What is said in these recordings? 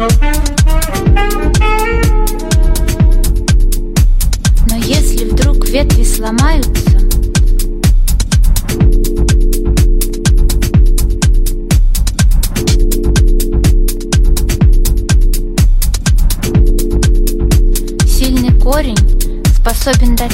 Но если вдруг ветви сломаются, сильный корень способен дать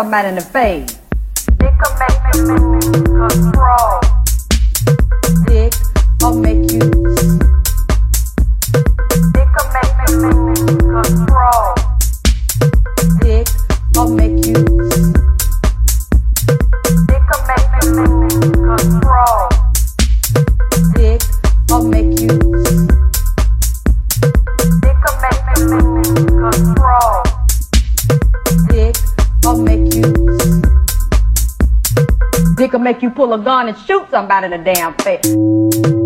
some man in the face. You pull a gun and shoot somebody in the damn face.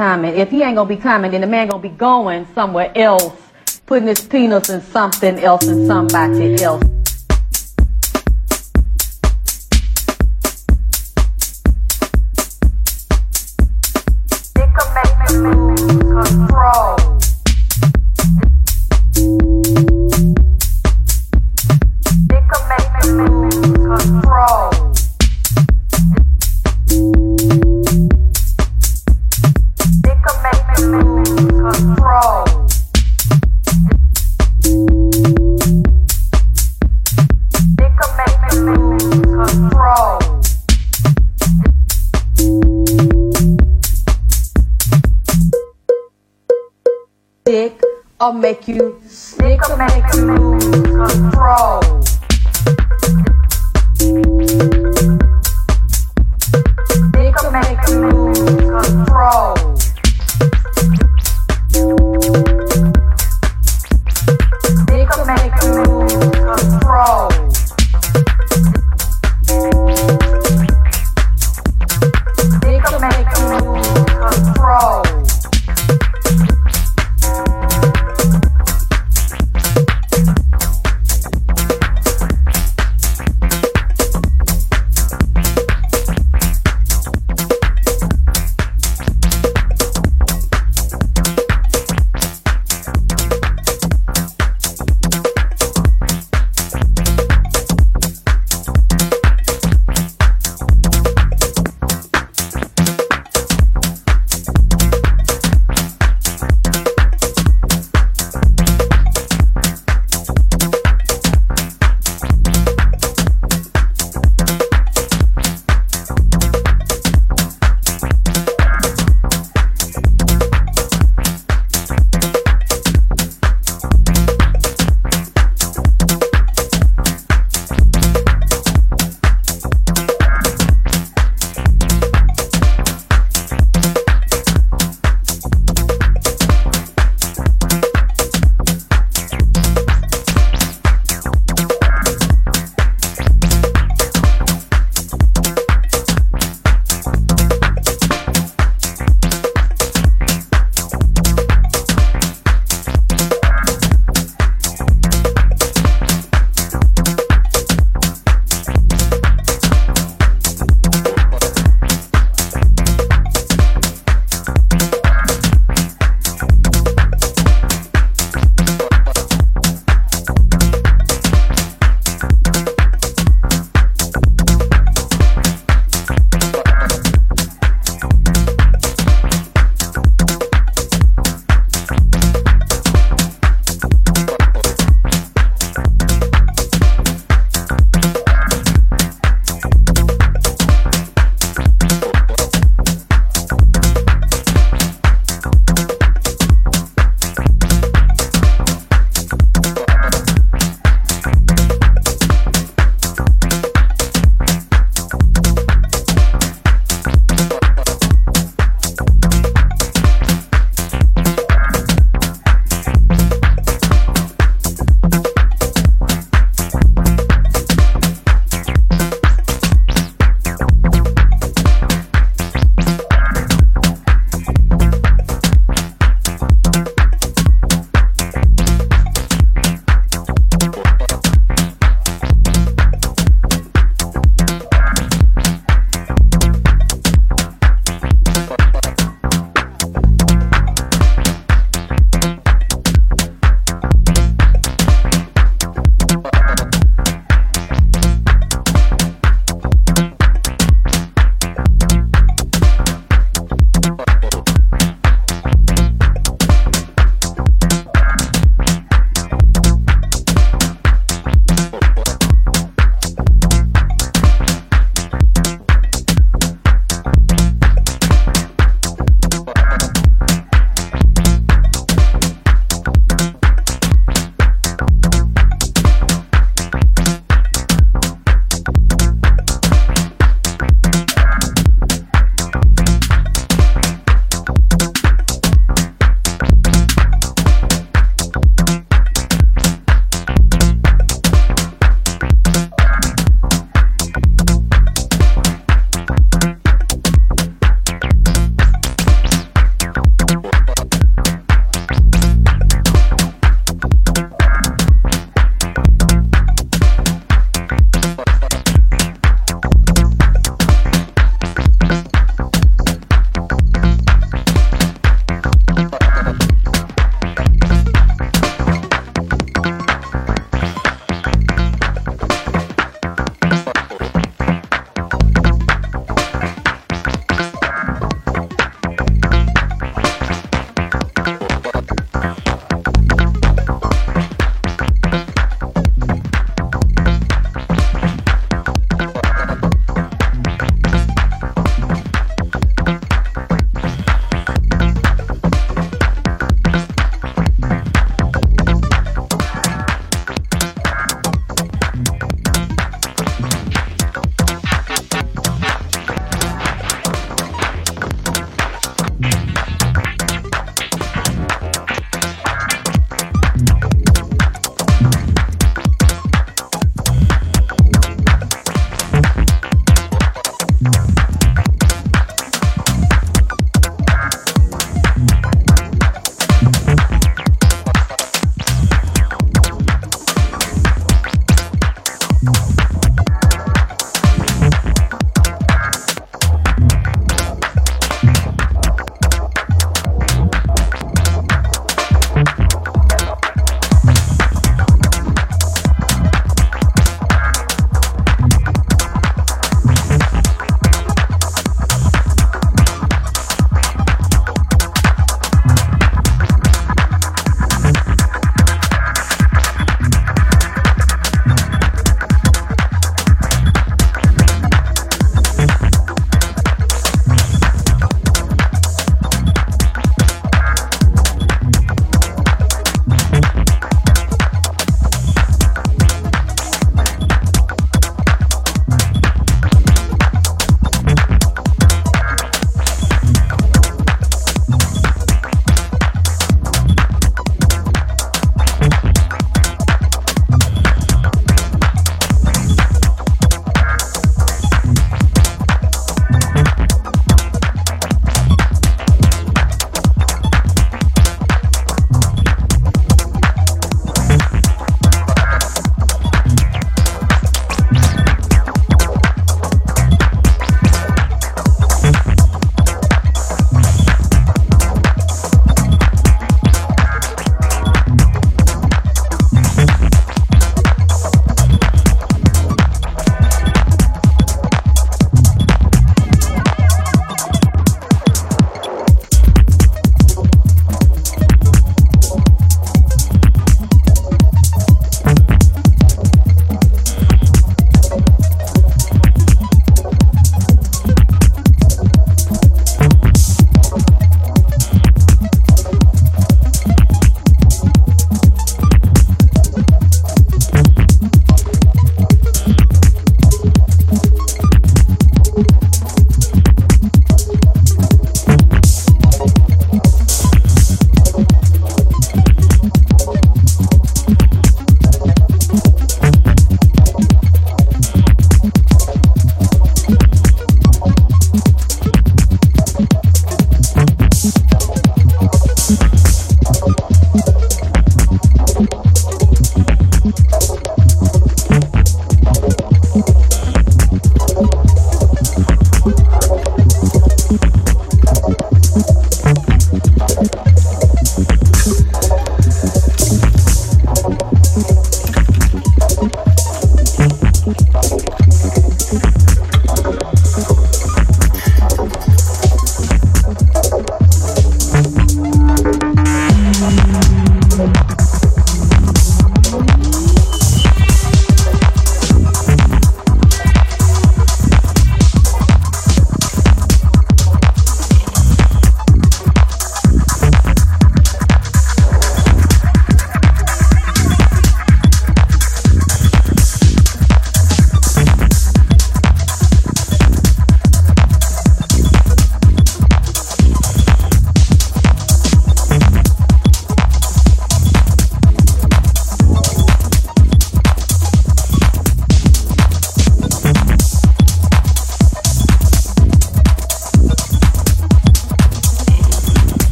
If he ain't gonna be coming, then the man gonna be going somewhere else, putting his penis in something else and somebody else. thank you.